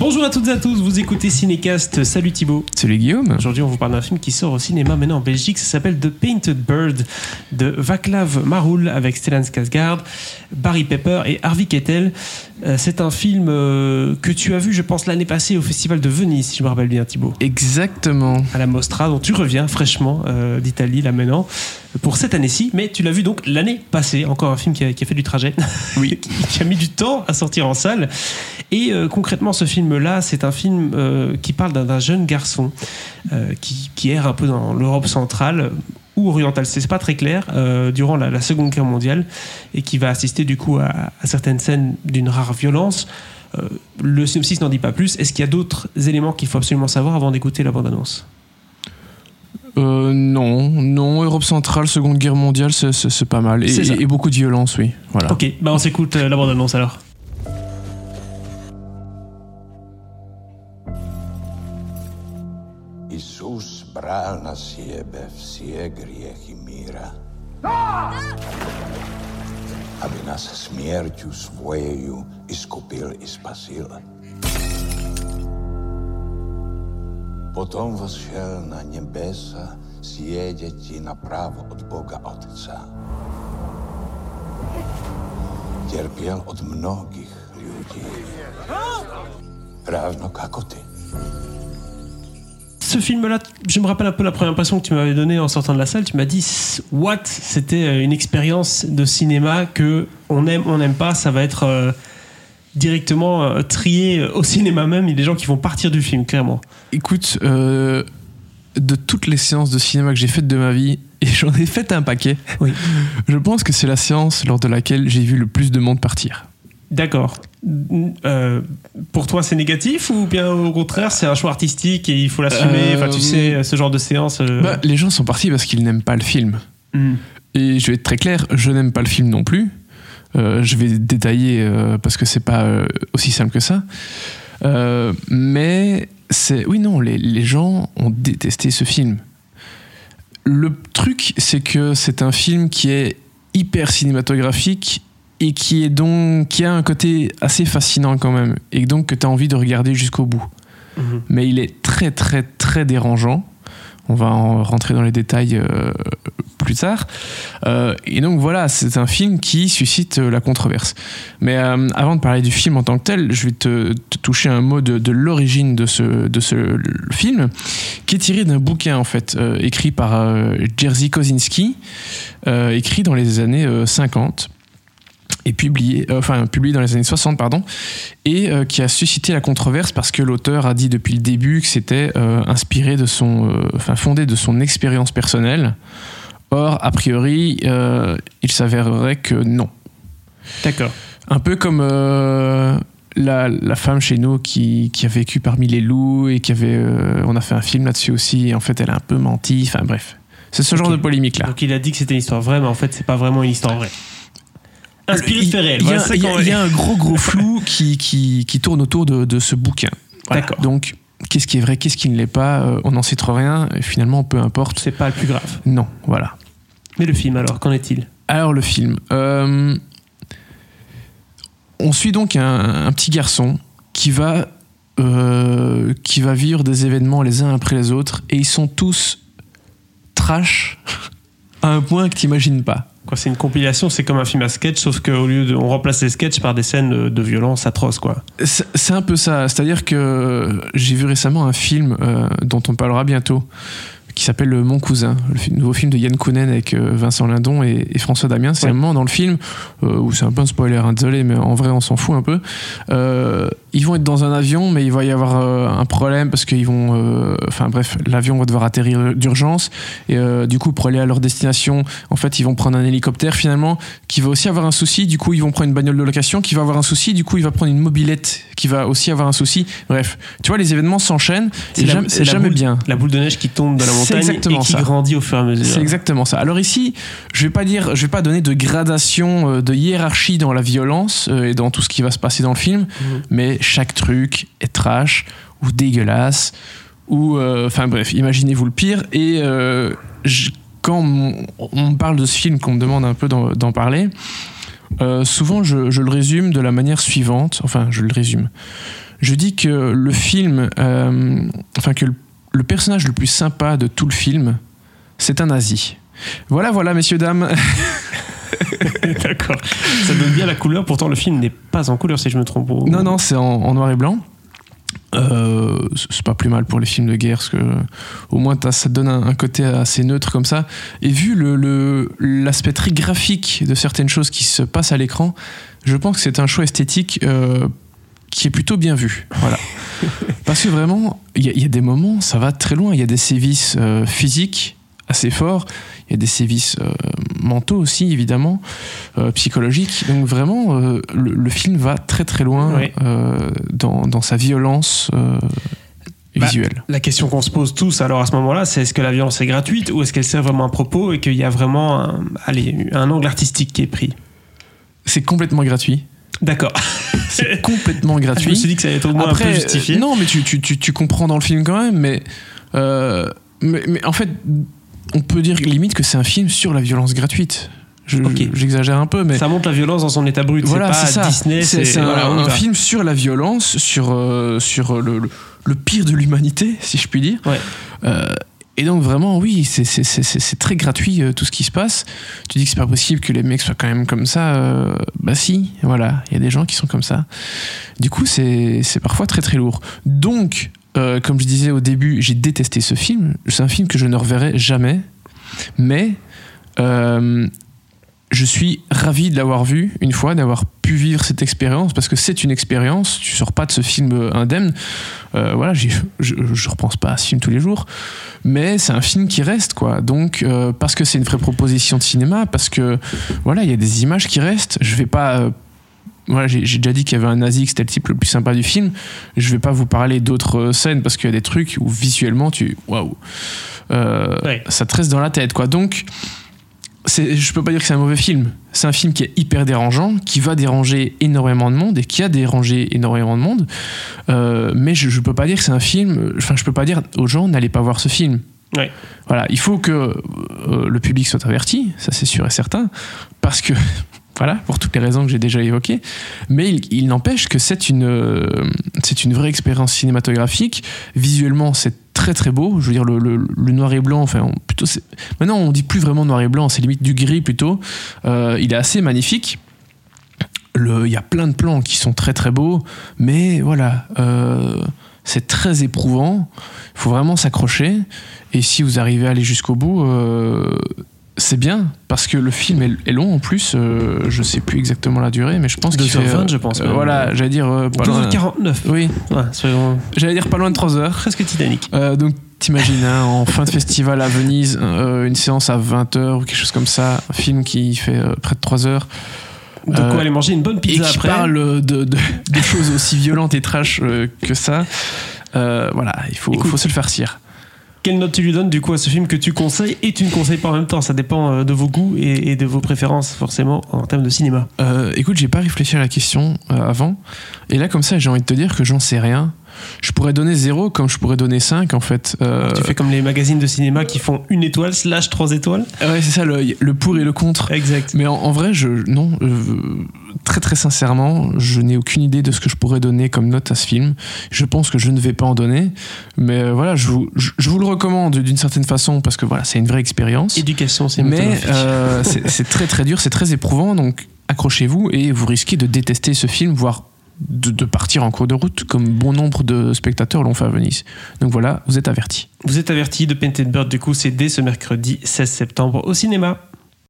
Bonjour à toutes et à tous, vous écoutez Cinécast. Salut Thibaut. Salut Guillaume. Aujourd'hui, on vous parle d'un film qui sort au cinéma maintenant en Belgique. Ça s'appelle The Painted Bird de Vaclav Maroul avec Stellan Skarsgård, Barry Pepper et Harvey Keitel. Euh, c'est un film euh, que tu as vu, je pense, l'année passée au Festival de Venise, si je me rappelle bien, Thibaut. Exactement. À la Mostra, dont tu reviens fraîchement euh, d'Italie là maintenant pour cette année-ci. Mais tu l'as vu donc l'année passée. Encore un film qui a, qui a fait du trajet. Oui. qui a mis du temps à sortir en salle. Et euh, concrètement, ce film-là, c'est un film euh, qui parle d'un jeune garçon qui, qui erre un peu dans l'Europe centrale ou orientale, c'est pas très clair, euh, durant la, la Seconde Guerre mondiale, et qui va assister du coup à, à certaines scènes d'une rare violence. Euh, le synopsis n'en dit pas plus. Est-ce qu'il y a d'autres éléments qu'il faut absolument savoir avant d'écouter la bande-annonce? Euh, non, non, Europe centrale, Seconde Guerre mondiale, c'est- pas mal. Et, beaucoup de violence, oui. Voilà. Ok, bah on s'écoute euh, la bande-annonce alors. Bral na siebie wsie griechy míra. Aby nás smierťu svojeju iskupil i spasil. Potom vzšel na nebesa sieděti napravo od Boga Otca. Trpěl od mnogých lidí. Ravno kako ty. Ce film-là, je me rappelle un peu la première impression que tu m'avais donnée en sortant de la salle. Tu m'as dit, what? C'était euh, une expérience de cinéma que on aime, on n'aime pas. Ça va être euh, directement euh, trié au cinéma même. Il y a des gens qui vont partir du film, clairement. Écoute, euh, de toutes les séances de cinéma que j'ai faites de ma vie, et j'en ai fait un paquet, Oui. je pense que c'est la séance lors de laquelle j'ai vu le plus de monde partir. D'accord. Euh, pour toi, c'est négatif ou bien au contraire, c'est un choix artistique et il faut l'assumer? Euh, Enfin, tu sais, ce genre de séance. euh, Bah, les gens sont partis parce qu'ils n'aiment pas le film. hmm. Et je vais être très clair, je n'aime pas le film non plus. Euh, je vais détailler euh, parce que c'est pas euh, aussi simple que ça. Euh, mais c'est. Oui, non, les, les gens ont détesté ce film. Le truc, c'est que c'est un film qui est hyper cinématographique et qui est donc qui a un côté assez fascinant quand même et donc que tu as envie de regarder jusqu'au bout. Mhm. Mais il est très très très dérangeant. On va en rentrer dans les détails euh, plus tard. Euh, et donc voilà, c'est un film qui suscite euh, la controverse. Mais avant de parler du film en tant que tel, je vais te, te toucher un mot de, de l'origine de ce, de ce film, qui est tiré d'un bouquin en fait, écrit par Jerzy Kosinski, écrit dans les années euh, 50 et publié, euh, enfin publié dans les années 60 pardon, et euh, qui a suscité la controverse parce que l'auteur a dit depuis le début que c'était euh, inspiré de son, enfin fondé de son expérience personnelle. Or a priori, il s'avérerait que non. D'accord. Un peu comme la, la femme chez nous qui, qui a vécu parmi les loups et qui avait, on a fait un film là-dessus aussi. Et en fait, elle a un peu menti. Enfin bref, c'est ce genre de polémique là. Donc il a dit que c'était une histoire vraie, mais en fait, c'est pas vraiment une histoire vraie. Inspiré de Il faits réels. il y, a- un gros gros flou qui, qui, qui tourne autour de, de ce bouquin. Voilà. D'accord. Donc, qu'est-ce qui est vrai, qu'est-ce qui ne l'est pas euh, On n'en sait trop rien. Et finalement, peu importe. C'est pas le plus grave. Non, voilà. Mais le film, alors, qu'en est-il? Alors le film. Euh, on suit donc un, un petit garçon qui va, euh, qui va vivre des événements les uns après les autres et ils sont tous trash à un point que tu n'imagines pas. Quoi, c'est une compilation, c'est comme un film à sketch, sauf qu'au lieu de. On remplace les sketchs par des scènes de, violence atroces, quoi. C'est un peu ça. C'est-à-dire que j'ai vu récemment un film euh, dont on parlera bientôt qui s'appelle Mon cousin, le nouveau film de Yann Kounen avec euh, Vincent Lindon et, et François Damien. C'est Ouais. un moment dans le film euh, où c'est un peu un spoiler, hein, désolé, mais en vrai on s'en fout un peu. Euh, ils vont être dans un avion, mais il va y avoir euh, un problème parce qu'ils vont, euh, enfin bref, l'avion va devoir atterrir d'urgence et euh, du coup pour aller à leur destination, en fait ils vont prendre un hélicoptère finalement qui va aussi avoir un souci. Du coup ils vont prendre une bagnole de location qui va avoir un souci. Du coup il va prendre une mobilette qui va aussi avoir un souci. Bref, tu vois les événements s'enchaînent. C'est jamais, c'est la jamais boule- bien. La boule de neige qui tombe de la montagne et qui ça. grandit au fur et à mesure. C'est exactement ça. Alors ici, je vais pas dire, je vais pas donner de gradation, de hiérarchie dans la violence et dans tout ce qui va se passer dans le film, Mhm. mais chaque truc est trash ou dégueulasse ou, euh, enfin bref, imaginez-vous le pire. Et euh, quand on, on parle de ce film, qu'on me demande un peu d'en parler, euh, souvent je, le résume de la manière suivante. Enfin, je le résume. Je dis que le film, enfin que le, le personnage le plus sympa de tout le film, c'est un nazi. Voilà, voilà, messieurs, dames. D'accord. Ça donne bien la couleur, pourtant le film n'est pas en couleur si je me trompe. Non, non, c'est en, en noir et blanc. Euh, c'est pas plus mal pour les films de guerre, parce que au moins ça te donne un, un côté assez neutre comme ça. Et vu le- le- l'aspect très graphique de certaines choses qui se passent à l'écran, je pense que c'est un choix esthétique euh, qui est plutôt bien vu. Voilà. Parce que vraiment, il y, a- il y a des moments, ça va très loin. Il y a des sévices euh, physiques assez forts, il y a des sévices euh, mentaux aussi, évidemment, euh, psychologiques. Donc vraiment, euh, le, le film va très très loin dans, dans sa violence Bah, visuelle. La question qu'on se pose tous alors à ce moment-là, c'est est-ce que la violence est gratuite ou est-ce qu'elle sert vraiment à propos et qu'il y a vraiment un, allez, un angle artistique qui est pris? C'est complètement gratuit. D'accord. C'est complètement Je me gratuit. suis dit que ça allait être au moins un peu justifié. non, mais tu, tu, tu, tu comprends dans le film quand même, mais, mais, mais en fait, on peut dire limite que c'est un film sur la violence gratuite. Je-. J'exagère un peu, mais Ça montre la violence dans son état brut. voilà, c'est pas ça. Disney, C'est un, voilà, film sur la violence, sur, euh, sur le, le, le pire de l'humanité, si je puis dire. Ouais. Euh, et donc vraiment, oui, c'est- très gratuit euh, tout ce qui se passe. Tu dis que c'est pas possible que les mecs soient quand même comme ça. euh, bah si, voilà, il y a des gens qui sont comme ça. Du coup, c'est c'est parfois très très lourd. Donc, euh, comme je disais au début, j'ai détesté ce film. C'est un film que je ne reverrai jamais. Mais euh, je suis ravi de l'avoir vu une fois, d'avoir pu vivre cette expérience, parce que c'est une expérience. Tu sors pas de ce film euh, indemne. Voilà, je, je repense pas à ce film tous les jours, mais c'est un film qui reste, quoi. Donc, parce que c'est une vraie proposition de cinéma, parce que voilà, il y a des images qui restent. Je vais pas. Voilà, j'ai déjà dit qu'il y avait un nazi, que c'était le type le plus sympa du film. Je vais pas vous parler d'autres scènes parce qu'il y a des trucs où visuellement tu waouh, Euh, Ouais. ça te reste dans la tête, quoi. Donc, je peux pas dire que c'est un mauvais film. C'est un film qui est hyper dérangeant, qui va déranger énormément de monde et qui a dérangé énormément de monde. Euh, mais je, je peux pas dire que c'est un film. Enfin, je peux pas dire aux gens n'allez pas voir ce film. Ouais. Voilà, il faut que euh, le public soit averti, ça c'est sûr et certain, parce que voilà, pour toutes les raisons que j'ai déjà évoquées. Mais il, n'empêche que c'est une, euh, c'est une vraie expérience cinématographique. Visuellement, c'est très très beau. Je veux dire, le, noir et blanc, enfin, on- plutôt, maintenant on dit plus vraiment noir et blanc, c'est limite du gris plutôt. Euh, il est assez magnifique. Il y a plein de plans qui sont très très beaux, mais voilà, euh, c'est très éprouvant. Il faut vraiment s'accrocher. Et si vous arrivez à aller jusqu'au bout, c'est bien, parce que le film est, long en plus. euh, je sais plus exactement la durée, mais je pense qu'il fait. 2h20, euh, je pense, euh, voilà, j'allais dire. euh, pas loin- 12h49. Oui, Ouais, j'allais dire pas loin de 3 heures. presque Titanic. Euh, donc t'imagines hein, en fin de festival à Venise, euh, une séance à 20h ou quelque chose comme ça, un film qui fait près de 3 heures De quoi aller manger une bonne et pizza qui après. parle de, de- de choses aussi violentes et trash que ça. Voilà, il faut, Écoute. faut se le farcir. Quelle note tu lui donnes du coup à ce film que tu conseilles et tu ne conseilles pas en même temps? Ça dépend euh, de vos goûts et, de vos préférences forcément en termes de cinéma. Euh, écoute, j'ai pas réfléchi à la question euh, avant. Et là, comme ça, j'ai envie de te dire que j'en sais rien. Je pourrais donner 0 comme je pourrais donner 5 en fait. Euh, Tu fais comme les magazines de cinéma qui font une étoile slash trois étoiles. Ouais, c'est ça, le, le pour et le contre. Exact. Mais en, en vrai, je, non, euh, très très sincèrement, je n'ai aucune idée de ce que je pourrais donner comme note à ce film. Je pense que je ne vais pas en donner. Mais euh, voilà, je vous, je, je vous le recommande d'une certaine façon parce que voilà, c'est une vraie expérience. Éducation Mais euh, c'est c'est très très dur, c'est très éprouvant, donc accrochez-vous et vous risquez de détester ce film, voire de, partir en cours de route, comme bon nombre de spectateurs l'ont fait à Venise. Donc voilà, vous êtes avertis. Vous êtes averti de Painted Bird, du coup c'est dès ce mercredi 16 septembre au cinéma.